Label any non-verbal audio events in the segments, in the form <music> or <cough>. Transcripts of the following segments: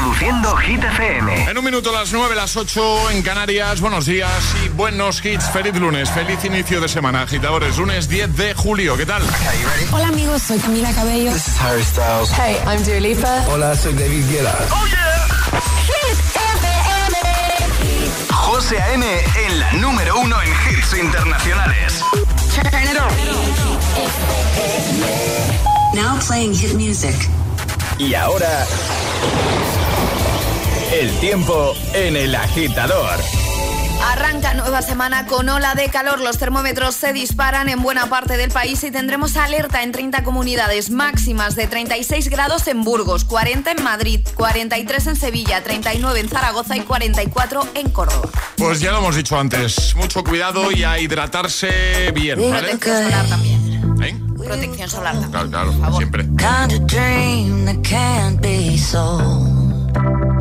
Reproduciendo Hit FM. En un minuto, las 9, las 8 en Canarias. Buenos días y buenos hits. Feliz lunes, feliz inicio de semana. Agitadores, lunes 10 de julio. ¿Qué tal? Hola amigos, soy Camila Cabello. This is Harry Styles. Hey, I'm Dua Lipa. Hola, soy David Guetta. ¡Oh, yeah! Hit FM. José A.M. en la número uno en hits internacionales. Turn it on. Now playing hit music. Y ahora... El tiempo en el agitador. Arranca nueva semana con ola de calor. Los termómetros se disparan en buena parte del país y tendremos alerta en 30 comunidades máximas de 36 grados en Burgos, 40 en Madrid, 43 en Sevilla, 39 en Zaragoza y 44 en Córdoba. Pues ya lo hemos dicho antes. Mucho cuidado y a hidratarse bien, ¿vale? Protección solar también. ¿Eh? Protección solar también. Claro, claro, por favor. siempre.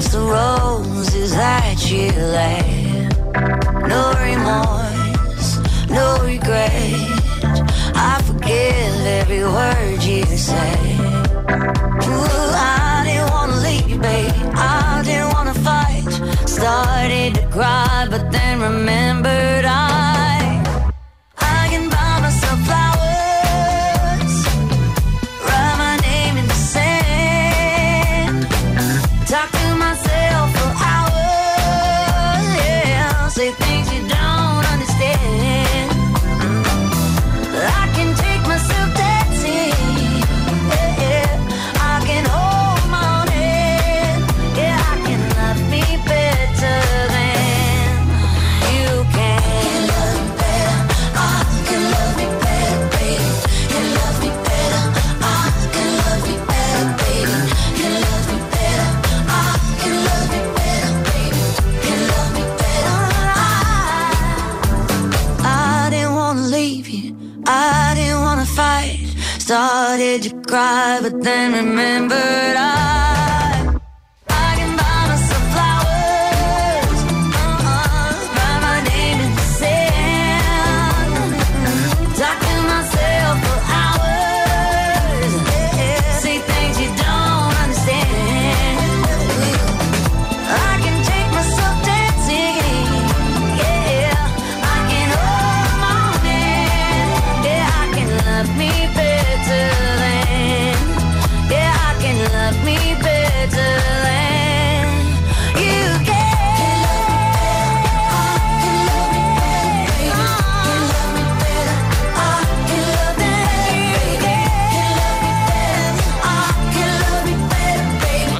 match the roses that you laid. No remorse, no regret. I forgive every word you say. Ooh, I didn't wanna leave, babe. I didn't wanna fight. Started to cry, but then remembered Started to cry, but then remembered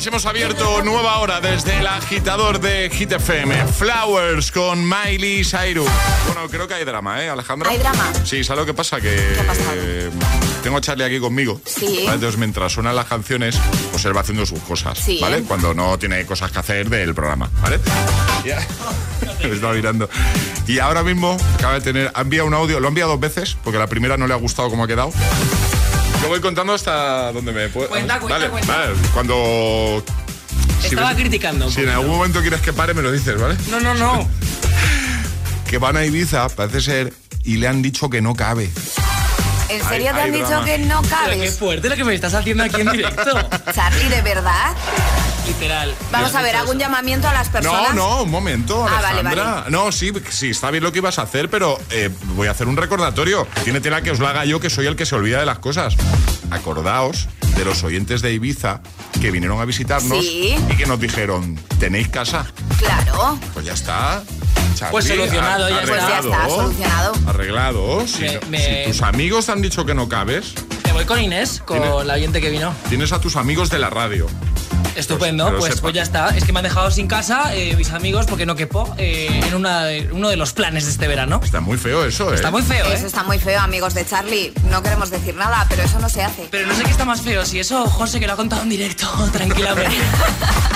Hemos abierto nueva hora desde el agitador de Hit FM. Flowers con Miley Cyrus. Bueno, creo que hay drama, ¿eh, Alejandra? ¿Hay drama? Sí, ¿sabes lo que pasa? Que ha eh, tengo a Charlie aquí conmigo. Sí. ¿vale? Entonces, mientras suenan las canciones, pues él va haciendo sus cosas, Sí. ¿vale? Cuando no tiene cosas que hacer del programa, ¿vale? Ya. <laughs> Me estaba mirando. Y ahora mismo acaba de tener, ha enviado un audio, lo ha enviado dos veces, porque la primera no le ha gustado cómo ha quedado. Yo voy contando hasta donde me puedo. Cuenta, cuenta, vale, cuenta. vale. Cuando. Estaba criticando un Si en algún momento quieres que pare, me lo dices, ¿vale? No, no, no. <laughs> Que van a Ibiza, parece ser, y le han dicho que no cabe. ¿En serio Hay- te han dicho drama. que no Pero qué fuerte lo que me estás haciendo aquí en directo. Charlie, ¿de verdad? Literal. Vamos a ver, hago un llamamiento a las personas. No, no, un momento, Ah, vale, Alejandra. vale. No, sí, sí, está bien lo que ibas a hacer, pero eh, voy a hacer un recordatorio. Tiene tela que os lo haga yo, que soy el que se olvida de las cosas. Acordaos de los oyentes de Ibiza que vinieron a visitarnos Sí. y que nos dijeron, ¿tenéis casa? Claro. Pues ya está. Charlie, Pues solucionado, ya está. Pues ya está, solucionado. Arreglado. Si, Me- no- me- si tus amigos te han dicho que no cabes, Me voy con Inés, con la oyente que vino. tienes a tus amigos de la radio. Estupendo, pues, pues ya está. Es que me han dejado sin casa eh, mis amigos porque no quepo eh, en una, uno de los planes de este verano. Está muy feo eso, ¿eh? Está muy feo, Eso ¿eh? está muy feo, amigos de Charlie. No queremos decir nada, pero eso no se hace. Pero no sé qué está más feo, si eso José que lo ha contado en directo, <laughs> tranquilamente.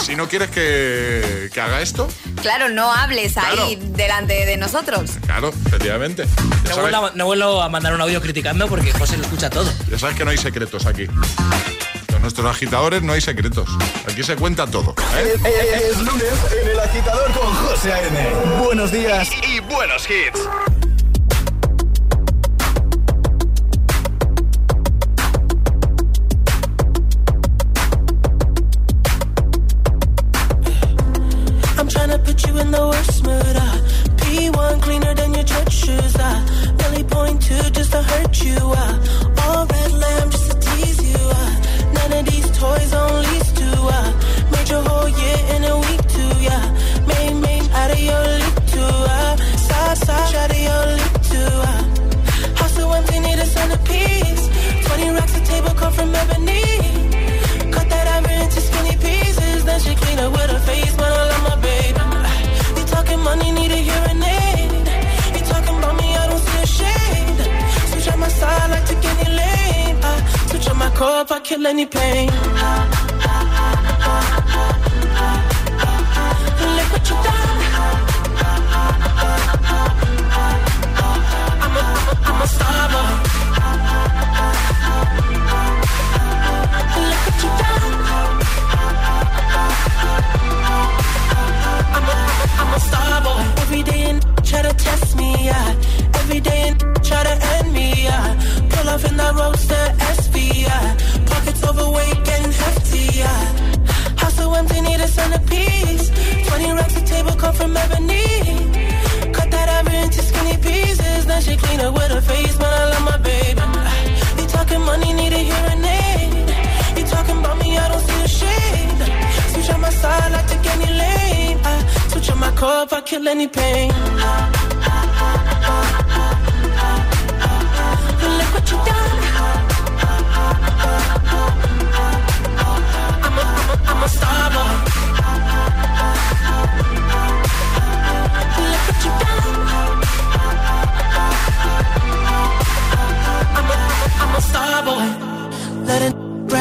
Si no quieres que, que haga esto, Claro, no hables ahí delante de nosotros. claro, efectivamente. No vuelvo, a, no vuelvo a mandar un audio criticando porque José lo escucha todo. ya sabes que no hay secretos aquí. Con nuestros agitadores no hay secretos. Aquí se cuenta todo. ¿eh? Es lunes en el agitador con José A.M. Buenos días y, y buenos hits.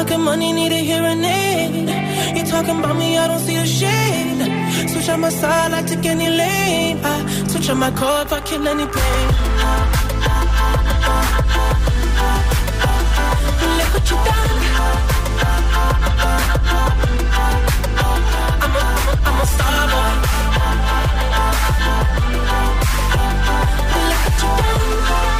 Talking money, need a hearing aid. You talking about me, I don't see a shade. Switch on my side, I take any lane. I switch on my core if I kill any pain. Look what you done. I'm a, I'm a star boy. Look what you done.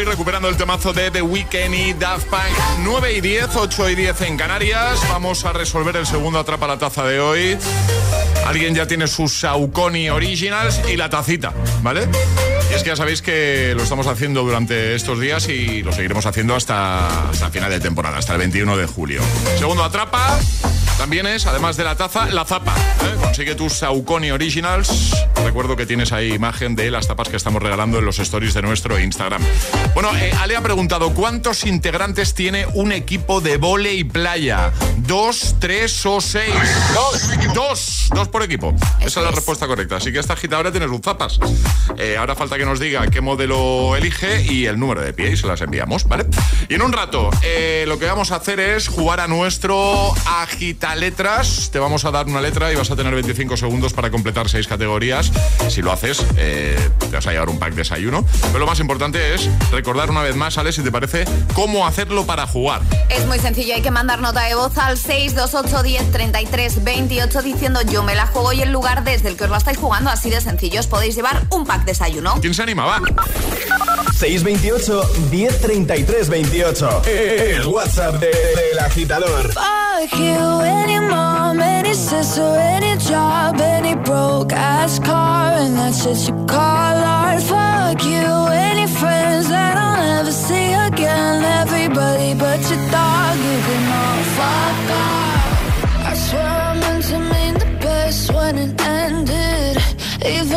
Starboy recuperando el temazo de The Weeknd y Daft Punk. 9 y 10, 8 y 10 en Canarias. Vamos a resolver el segundo atrapa la taza de hoy. Alguien ya tiene sus Saucony Originals y la tacita, ¿vale? Y es que ya sabéis que lo estamos haciendo durante estos días y lo seguiremos haciendo hasta, hasta final de temporada, hasta el 21 de julio. Segundo atrapa. También es, además de la taza, la zapa. ¿eh? Consigue tus Saucony Originals. Recuerdo que tienes ahí imagen de las tapas que estamos regalando en los stories de nuestro Instagram. Bueno, eh, Ale ha preguntado, ¿cuántos integrantes tiene un equipo de vole y playa? ¿Dos, tres o seis? Dos. Dos. Dos por equipo. Esa es la respuesta correcta. Así que esta agitadora tiene sus zapas. Eh, ahora falta que nos diga qué modelo elige y el número de pie y se las enviamos, ¿vale? Y en un rato, lo que vamos a hacer es jugar a nuestro letras. Te vamos a dar una letra y vas a tener 25 segundos para completar seis categorías. Si lo haces, eh, te vas a llevar un pack de desayuno. Pero lo más importante es recordar una vez más, Ale, si te parece, cómo hacerlo para jugar. Es muy sencillo, hay que mandar nota de voz al 628 10 33 28 diciendo yo me la juego y el lugar desde el que os la estáis jugando, así de sencillo, os podéis llevar un pack desayuno. ¿Quién se anima? Va. 628 1033 28. El WhatsApp de- del agitador. Fuck you, any mom, any sister, any job, any broke ass car, and that's shit you call art. Fuck you, any friends that I'll never see again.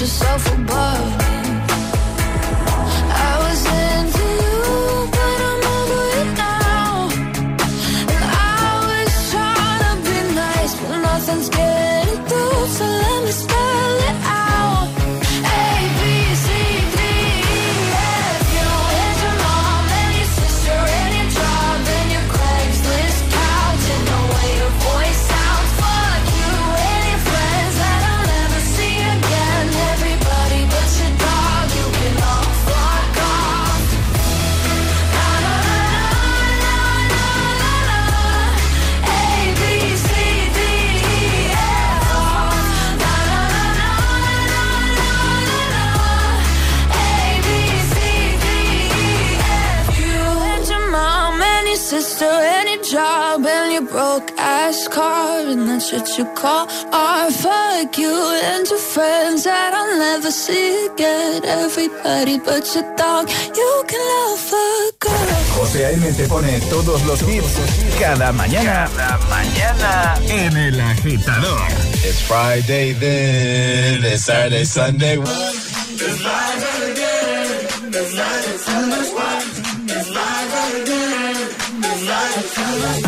Yourself above and that's what you call art. Fuck you and your friends that I'll never see again. Everybody but your dog, you can love a girl. José A.M. te pone todos los hits cada mañana. Cada mañana en El Agitador. It's Friday then, it's Saturday, Sunday. I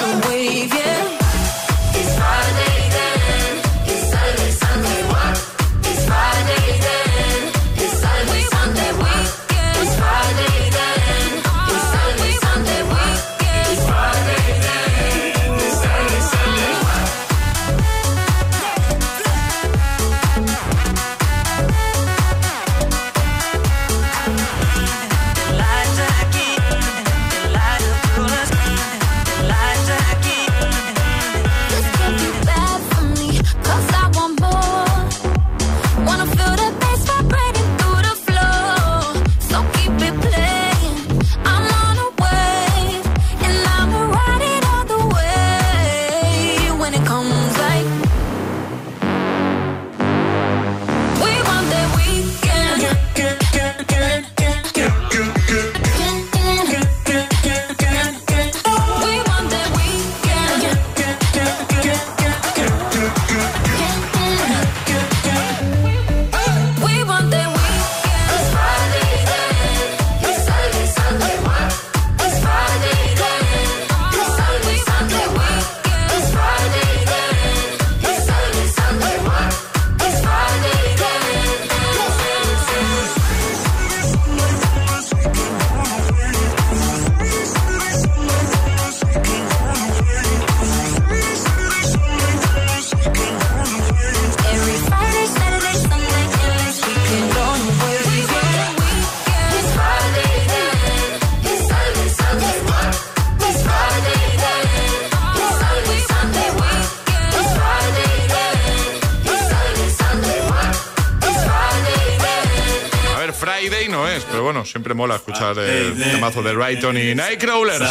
Brighton y Nightcrawlers.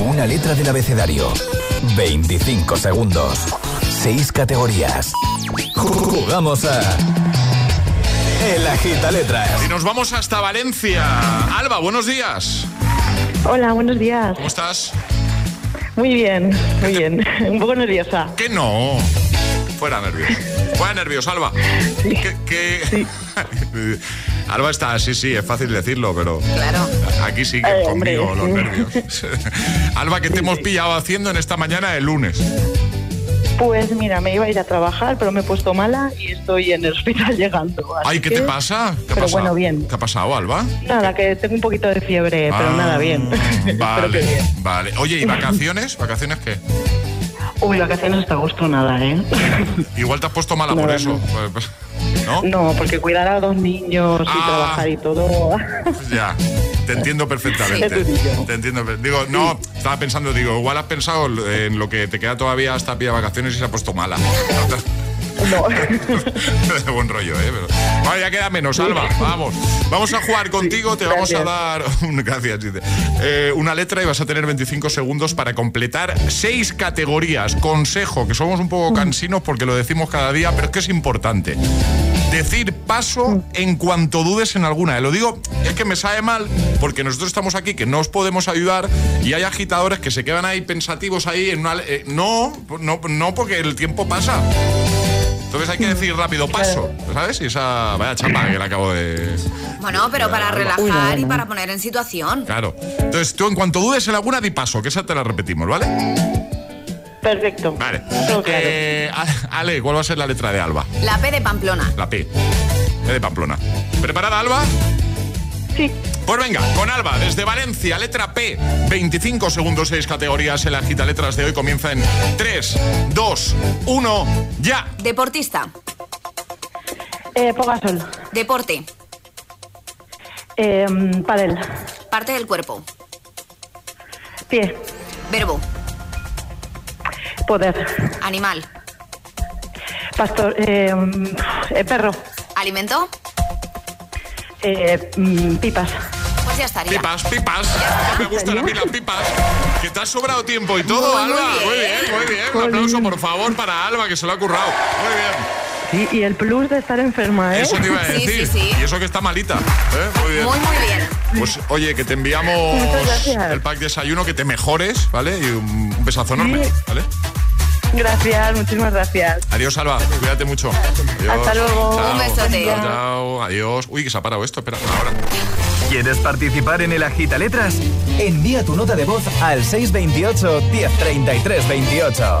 Una letra del abecedario. 25 segundos. 6 categorías. Jugamos a. El Agita Letras. Y nos vamos hasta Valencia. Alba, buenos días. Hola, buenos días. ¿Cómo estás? Muy bien, muy bien. Un poco nerviosa. Que no. Fuera nervios. Fuera nervios, Alba. Que- <laughs> Alba está, sí, sí, es fácil decirlo, pero Claro. aquí siguen hombre, conmigo los nervios. <laughs> Alba, ¿qué te hemos pillado haciendo en esta mañana el lunes? Pues mira, me iba a ir a trabajar, pero me he puesto mala y estoy en el hospital <laughs> llegando. Ay, ¿qué que- te pasa? ¿Qué ha Pero pasado? bueno, bien. ¿Qué ha pasado, Alba? Nada, que tengo un poquito de fiebre, pero Ah, nada, bien. <laughs> Que Vale, bien. vale. Oye, ¿y vacaciones? ¿Vacaciones qué? Uy, vacaciones hasta agosto nada, ¿eh? Igual te has puesto mala por eso. Pues, ¿No? No, porque cuidar a dos niños y Ah. trabajar y todo. Pues ya. Te entiendo perfectamente. Te entiendo. Digo, no, estaba pensando, digo, igual has pensado en lo que te queda todavía hasta pie de vacaciones y se ha puesto mala. No. de <laughs> buen rollo, ¿eh? Pero- Vale, ya queda menos, Alba. Vamos. Vamos a jugar contigo. Te vamos a dar. <laughs> Gracias. Eh, una letra y vas a tener 25 segundos para completar seis categorías. Consejo, que somos un poco cansinos porque lo decimos cada día, pero es que es importante. Decir paso en cuanto dudes en alguna. Lo digo, es que me sabe mal porque nosotros estamos aquí que no os podemos ayudar y hay agitadores que se quedan ahí pensativos ahí en una. eh, no, no, no, porque el tiempo pasa. Entonces hay que decir rápido paso, ¿sabes? Y esa vaya chapa que le acabo de. Bueno, pero para relajar Uy, no, no, y para poner en situación. Claro. Entonces tú en cuanto dudes en alguna, di paso, que esa te la repetimos, ¿vale? Perfecto. Vale. Claro. Eh, A- Ale, ¿cuál va a ser la letra de Alba? La P de Pamplona. La P. P de Pamplona. ¿Preparada, Alba? Sí. Pues venga, con Alba, desde Valencia, letra P. 25 segundos, 6 categorías en la gita letras de hoy comienza en 3, 2, 1, ya. Deportista. Eh, Pogasol. Deporte. Eh, padel. Parte del cuerpo. Pie. Verbo. Poder. Animal. Pastor. Eh, eh, perro. Alimento. Eh, mm, pipas. Pues ya estaría. Pipas, pipas. Me gustan a mí las pipas. Que te has sobrado tiempo y todo, muy Alba. bien. Muy bien, muy bien. Un aplauso, por favor, para Alba, que se lo ha currado. Muy bien. Sí, y el plus de estar enferma, ¿eh? Eso te iba a Sí, decir. sí, sí. Y eso que está malita. ¿eh? Muy bien. Muy, muy bien. Pues oye, que te enviamos el pack de desayuno, que te mejores, ¿vale? Y un un besazo enorme, Sí. ¿vale? Gracias, muchísimas gracias. Adiós, Alba. Cuídate mucho. Adiós. Hasta luego. Chao. Un besote. Chao, chao. Adiós. Uy, que se ha parado esto. Espera, ahora. ¿Quieres participar en el Agita Letras? Envía tu nota de voz al 628 1033 28.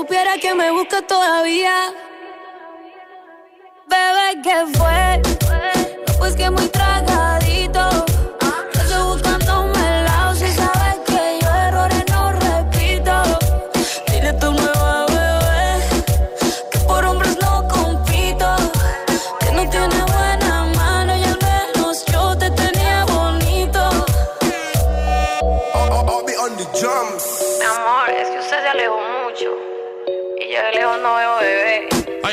supiera que me busca todavía. Bebé, ¿qué fue? Pues que muy tragadito. Yo de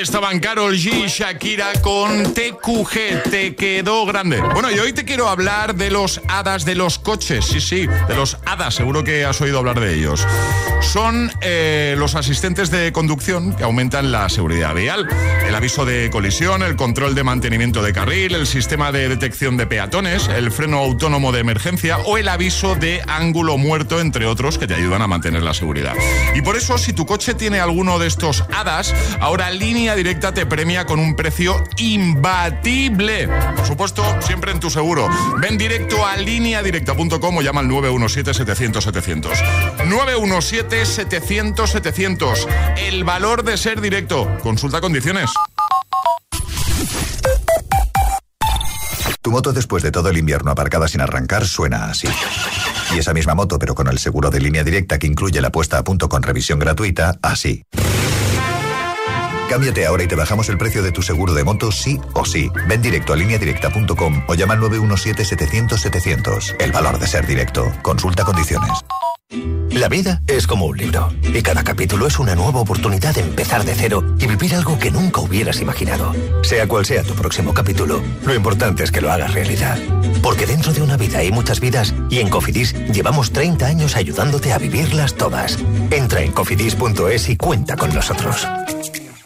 estaban Carol G y Shakira con TQG, te quedó grande. Bueno, y hoy te quiero hablar de los hadas de los coches, sí, sí, de los hadas, seguro que has oído hablar de ellos. Son eh, los asistentes de conducción que aumentan la seguridad vial, el aviso de colisión, el control de mantenimiento de carril, el sistema de detección de peatones, el freno autónomo de emergencia o el aviso de ángulo muerto, entre otros, que te ayudan a mantener la seguridad. Y por eso, si tu coche tiene alguno de estos hadas, ahora Línea Directa te premia con un precio imbatible. Por supuesto, siempre en tu seguro. Ven directo a lineadirecta.com o llama al 917-700-700. 917-700-700. El valor de ser directo. Consulta condiciones. Tu moto después de todo el invierno aparcada sin arrancar suena así. Y esa misma moto, pero con el seguro de línea directa que incluye la puesta a punto con revisión gratuita, así. Cámbiate ahora y te bajamos el precio de tu seguro de moto sí o sí. Ven directo a lineadirecta.com o llama al 917-700-700. El valor de ser directo. Consulta condiciones. La vida es como un libro y cada capítulo es una nueva oportunidad de empezar de cero y vivir algo que nunca hubieras imaginado. Sea cual sea tu próximo capítulo, lo importante es que lo hagas realidad. Porque dentro de una vida hay muchas vidas y en Cofidis llevamos 30 años ayudándote a vivirlas todas. Entra en cofidis.es y cuenta con nosotros.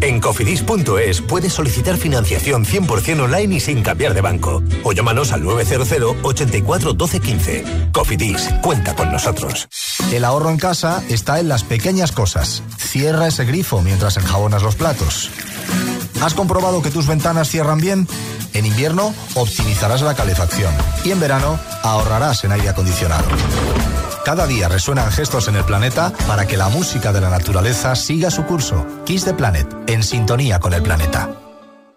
En cofidis.es puedes solicitar financiación 100% online y sin cambiar de banco. O llámanos al 900 84 12 15. Cofidis, cuenta con nosotros. El ahorro en casa está en las pequeñas cosas. Cierra ese grifo mientras enjabonas los platos. ¿Has comprobado que tus ventanas cierran bien? En invierno optimizarás la calefacción y en verano ahorrarás en aire acondicionado. Cada día resuenan gestos en el planeta para que la música de la naturaleza siga su curso. Kiss the Planet, en sintonía con el planeta.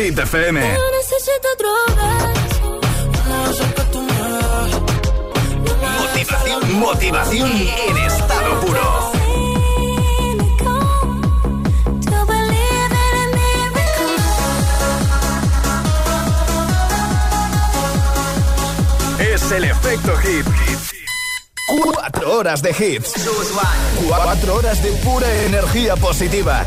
Hit No necesito drogas. Motivación, motivación en estado puro. Es el efecto hit. Cuatro horas de hits. Cuatro horas de pura energía positiva.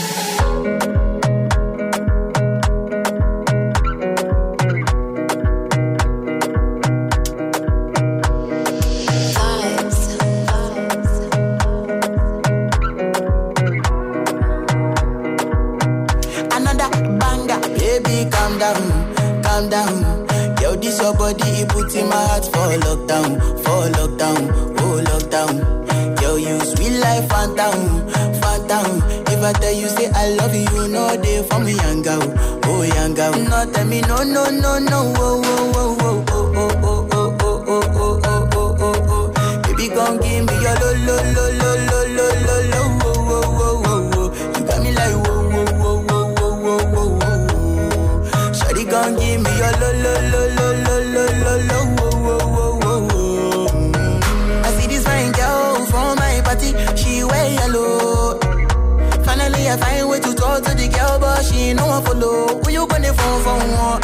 you know I follow, when you gonna fall for one?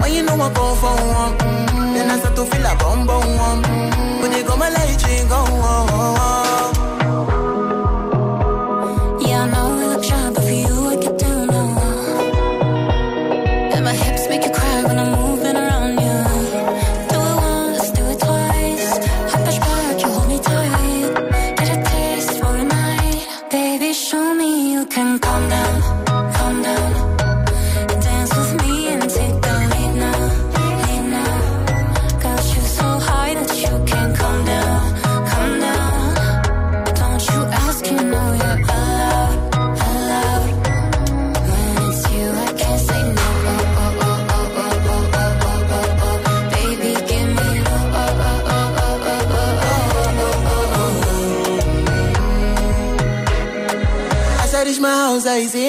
When you know I fall for one, then I start to feel a bum bum one. When you go my light, you go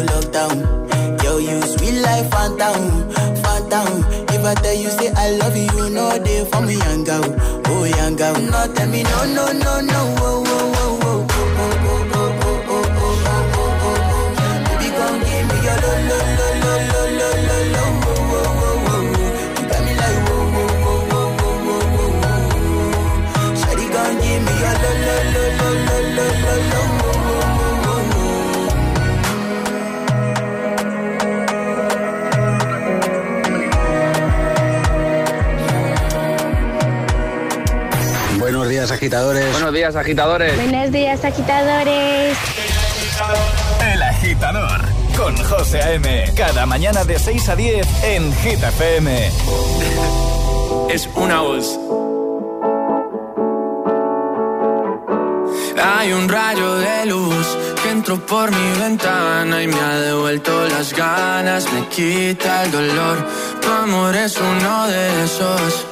lockdown. Yo, you sweet life, phantom, phantom. If I tell you, say I love you, you know they for me, young girl, oh young girl. No, tell me no, no, no, no. Oh, oh. Buenos días, agitadores. Buenos días, agitadores. El agitador con José A.M. Cada mañana de 6 a 10 en Gita FM. Es una voz. Hay un rayo de luz que entró por mi ventana y me ha devuelto las ganas, me quita el dolor. Tu amor es uno de esos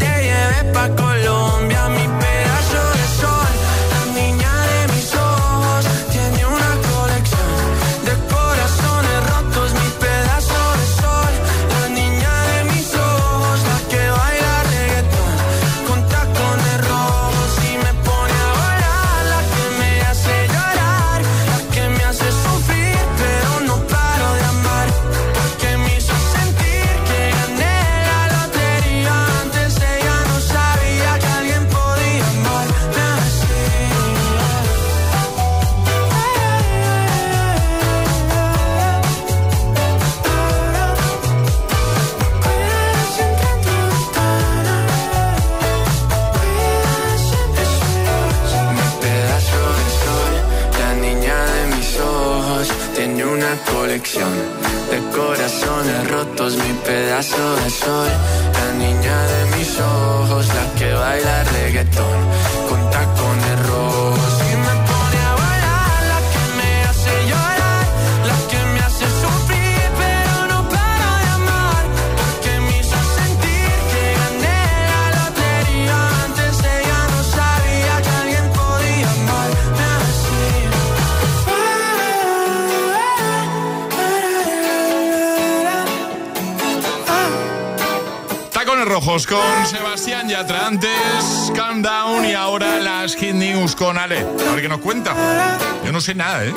no sé nada, ¿eh?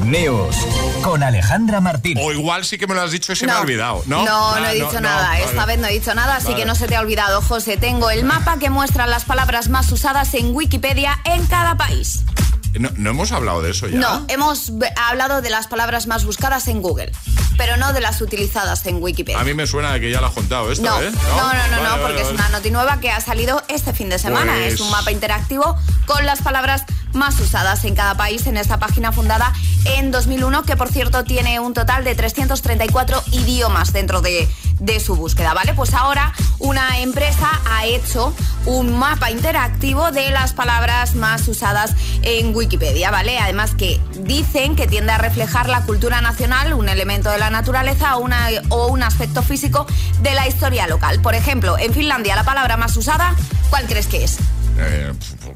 News con Alejandra Martín. O igual sí que me lo has dicho y se me ha olvidado. No, no, Ah, he dicho nada. Esta vez no he dicho nada, así Vale. que no se te ha olvidado, José. Tengo el mapa que muestra las palabras más usadas en Wikipedia en cada país. No, no hemos hablado de eso ya. No, hemos hablado de las palabras más buscadas en Google, pero no de las utilizadas en Wikipedia. A mí me suena de que ya lo has contado esto, No, ¿eh? no, no, no, Vale, no, vale, porque es una noti nueva que ha salido este fin de semana. Pues- Es un mapa interactivo con las palabras más usadas en cada país en esta página fundada en 2001, que por cierto tiene un total de 334 idiomas dentro de, de su búsqueda, ¿vale? Pues ahora una empresa ha hecho un mapa interactivo de las palabras más usadas en Wikipedia, ¿vale? Además que dicen que tiende a reflejar la cultura nacional, un elemento de la naturaleza o, una- o un aspecto físico de la historia local. Por ejemplo, en Finlandia la palabra más usada, ¿cuál crees que es? Eh,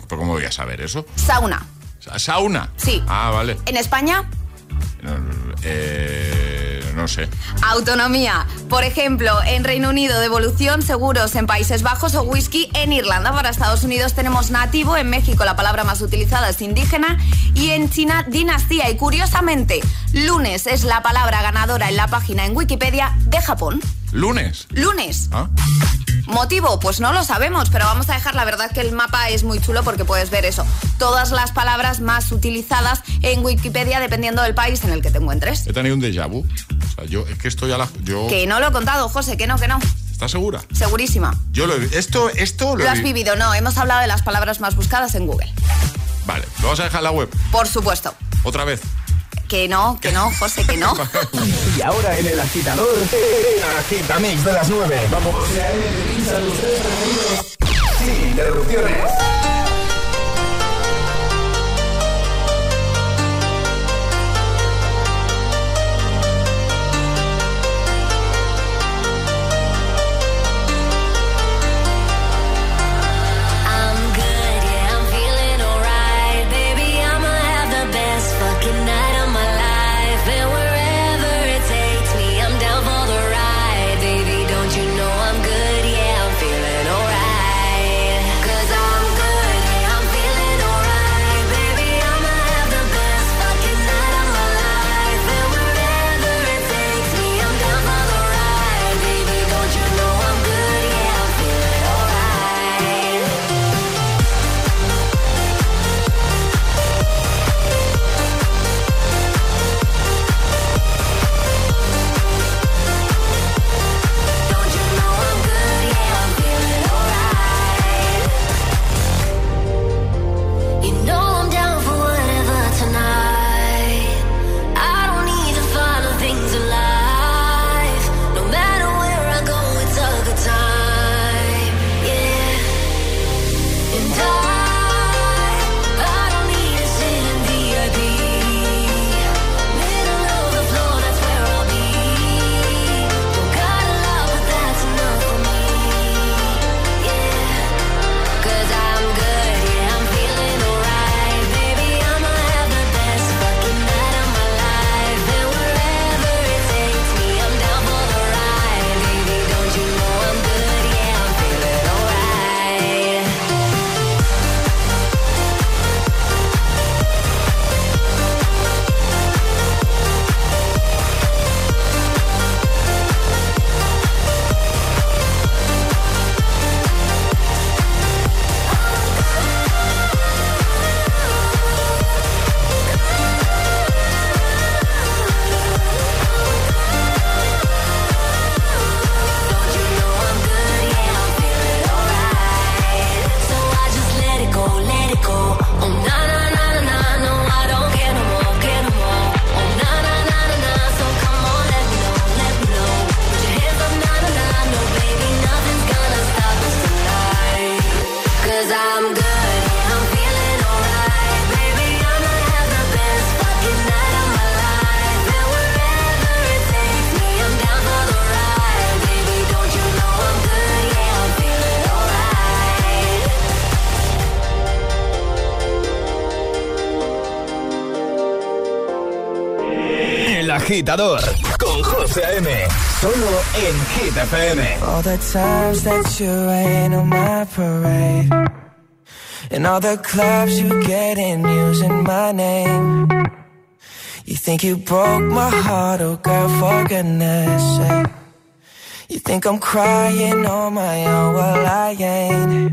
¿Pero cómo voy a saber eso? Sauna. Sa- ¿Sauna? Sí. Ah, vale. En España, eh, no sé. autonomía. Por ejemplo, en Reino Unido, devolución, seguros en Países Bajos o whisky en Irlanda. Para Estados Unidos tenemos nativo, en México la palabra más utilizada es indígena y en China dinastía. Y curiosamente, lunes es la palabra ganadora en la página en Wikipedia de Japón. ¿Lunes? Lunes. ¿Ah? ¿Motivo? Pues no lo sabemos, pero vamos a dejar la verdad que el mapa es muy chulo porque puedes ver eso. Todas las palabras más utilizadas en Wikipedia dependiendo del país en el que te encuentres. He tenido un déjà vu. O sea, yo, es que esto ya la. Yo, Que no lo he contado, José, que no, que no. ¿Estás segura? Segurísima. Yo lo he Esto, esto lo, Lo he has vi- vivido, no. Hemos hablado de las palabras más buscadas en Google. Vale, lo vas a dejar en la web. Por supuesto. Otra vez. Que no, que no, José, que no. <laughs> Y ahora en el agitador, el agitamix de las 9. Vamos. Sin interrupciones. Agitador con José A.M. Solo en Hit FM. All the times that you rain on my parade. And all the clubs you get in using my name. You think you broke my heart, oh girl, for goodness sake. You think I'm crying on my own, well I ain't.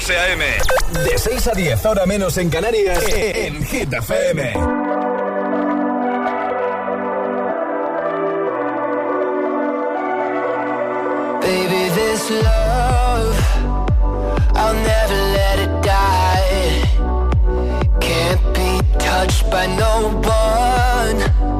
José A.M. De 6 a 10, ahora menos en Canarias, en Hit FM. Baby, this love, I'll never let it die. Can't be touched by no one.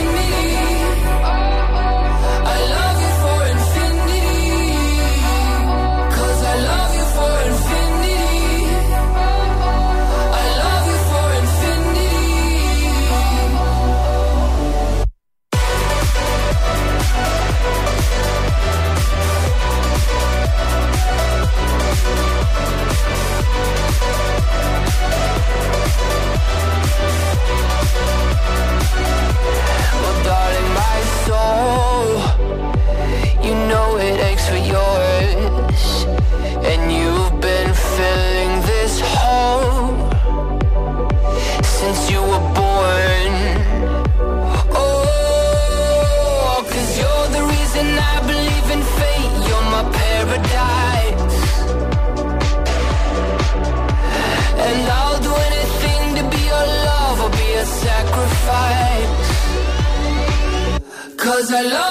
was alone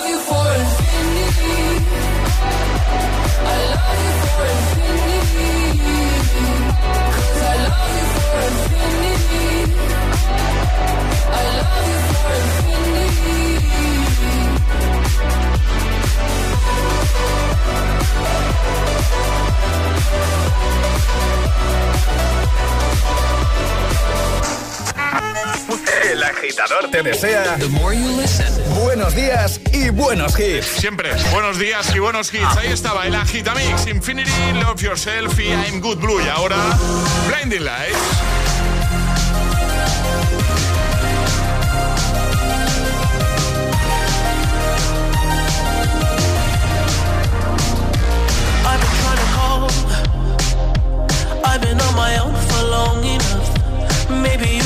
El agitador te desea. Buenos días y buenos hits. Siempre, buenos días y buenos hits. Ah. Ahí estaba el agitamix, Infinity, Love Yourself y I'm Good Blue. Y ahora, Blinding Lights.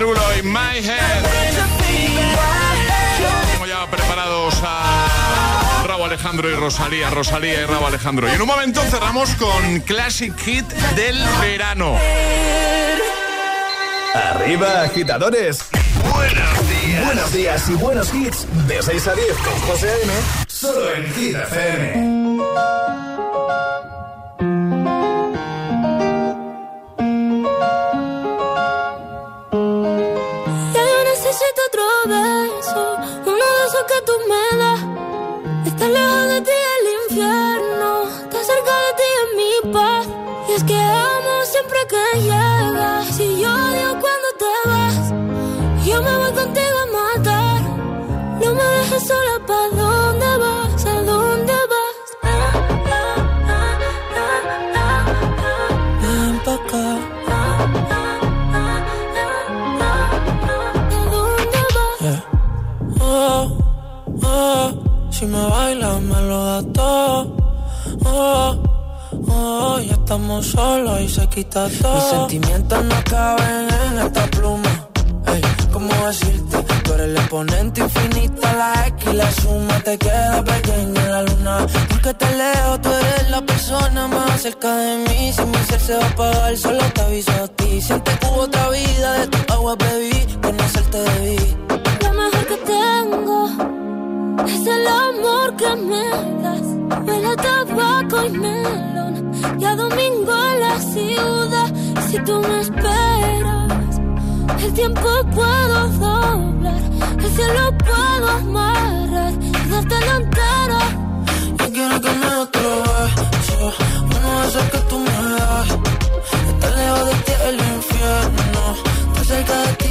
Derulo y My Head. Como ya preparados a Raúl Alejandro y Rosalía, Rosalía y Raúl Alejandro. Y en un momento cerramos con Classic Hit del verano. Arriba, agitadores. Buenos días. Buenos días y buenos hits. De 6 a 10 con José M. Solo en Hit FM. Si yo digo cuando te vas, yo me voy contigo a matar. No me dejes sola para. solo y se quita todo. Mis sentimientos no caben en esta pluma. Ey, ¿cómo decirte? Tú eres el exponente infinito, la X la suma te queda pequeña en la luna. Porque te leo, tú eres la persona más cerca de mí. Si mi ser se va a apagar, solo te aviso a ti. Siente que hubo otra vida, de tu agua bebí, conocerte debí es el amor que me das. Huele a tabaco y melón. Ya domingo en la ciudad. Si tú me esperas, el tiempo puedo doblar. El cielo puedo amarrar. Y darte la entera. Yo quiero que me otro beso. Uno de esos que tú me das. Estar lejos de ti el infierno. Estar cerca de ti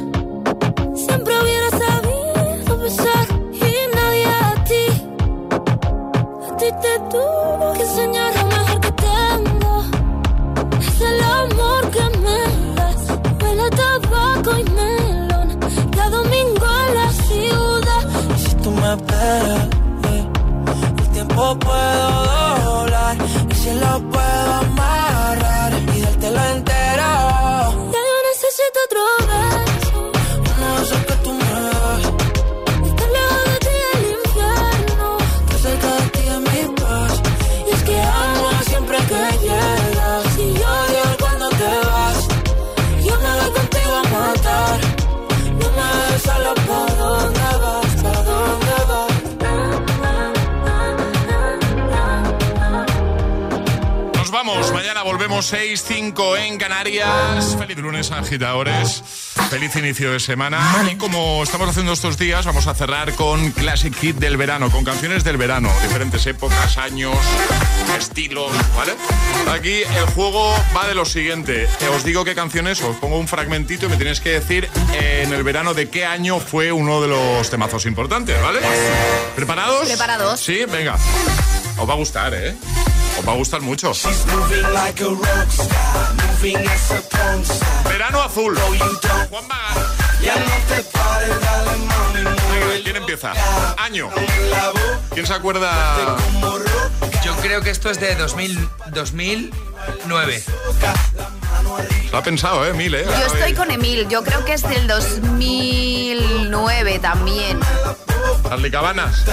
Agitadores. Feliz inicio de semana. Y como estamos haciendo estos días, vamos a cerrar con Classic Hit del verano, con canciones del verano, diferentes épocas, años, estilos, ¿vale? Aquí el juego va de lo siguiente. Eh, Os digo qué canciones, os pongo un fragmentito y me tenéis que decir eh, en el verano de qué año fue uno de los temazos importantes, ¿vale? ¿Preparados? Preparados. Sí, venga. Os va a gustar, ¿eh? Os va a gustar mucho. She's Verano azul. Juan. Ya no te pares, dale mami, Venga, ¿quién empieza? Año. ¿Quién se acuerda? Yo creo que esto es de 2000, 2009. Lo ha pensado, ¿eh? Mil, ¿eh? Yo estoy con Emil, yo creo que es del 2009 también. Charlie Cabanas.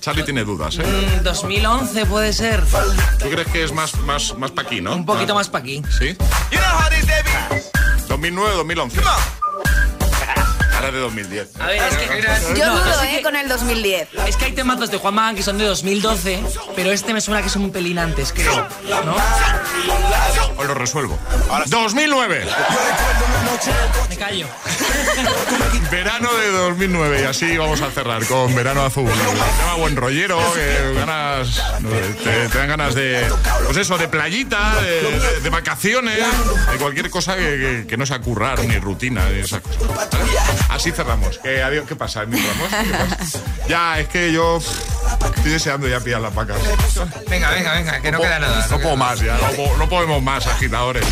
Charlie tiene dudas, ¿eh? Mm, 2011 puede ser. ¿Tú crees que es más, más, más pa' aquí, no? Un poquito más para aquí. ¿Sí? You know how this, David? 2009, 2011. Ahora de 2010. A ver, es que. Yo dudo, ¿eh? Con el 2010. Es que hay temazos de Juan Magán que son de 2012, pero este me suena que son un pelín antes, creo. ¿No? Os lo resuelvo. 2009. Me callo. <laughs> Verano de 2009 y así vamos a cerrar con Verano Azul. Tema buen rollero, que ganas, te, te dan ganas de, pues eso, de playita, de, de- de vacaciones, de cualquier cosa que, que- que no sea currar ni rutina ni esas cosas. Así cerramos. Que, adiós, ¿Qué pasa, Emil Ramos? ¿Qué pasa? Ya, es que yo estoy deseando ya pillar las vacas. Venga, venga, venga, que no queda nada. No puedo más ya, no, podemos más, agitadores.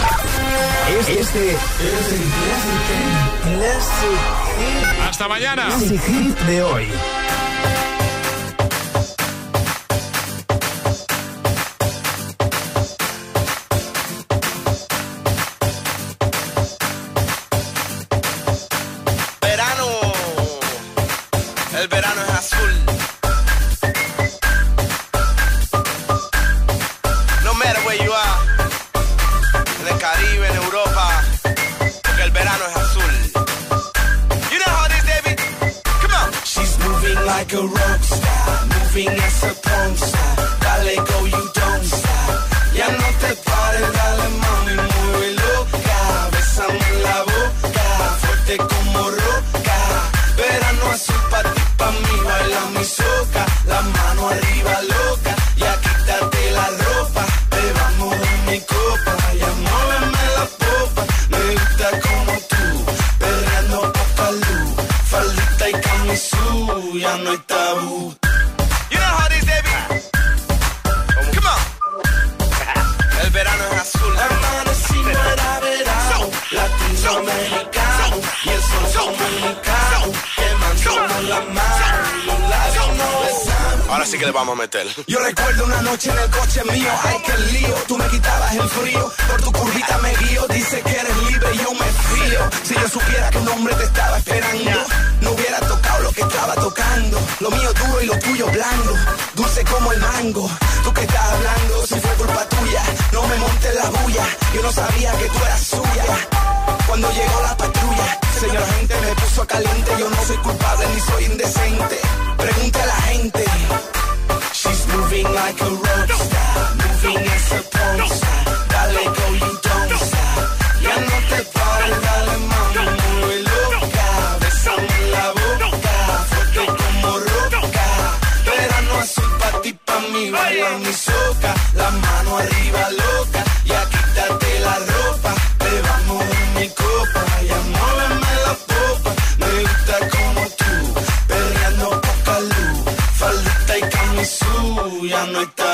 Este es el Hasta mañana. Classic Hit de hoy. Y la mano. Ahora sí que le vamos a meter. Yo recuerdo una noche en el coche mío, ay qué lío. Tú me quitabas el frío, por tu curvita me guío. Dice que eres libre y yo me fío. Si yo supiera que un hombre te estaba esperando, no hubiera tocado lo que estaba tocando. Lo mío duro y lo tuyo blando, dulce como el mango. Tú que estás hablando, si fue culpa tuya, no me montes la bulla. Yo no sabía que tú eras suya. Cuando llegó la patrulla, señor gente me puso caliente. Yo no soy culpable ni soy indecente. Pregunte a la gente. She's moving like a rock star, moving as a porn star. Dale go, you don't stop. Ya no te pares, dale mami, mueve loca. Bésame en la boca, fuerte como roca. Verano azul pa' ti, mi soca, la mano arriba loca, conectar.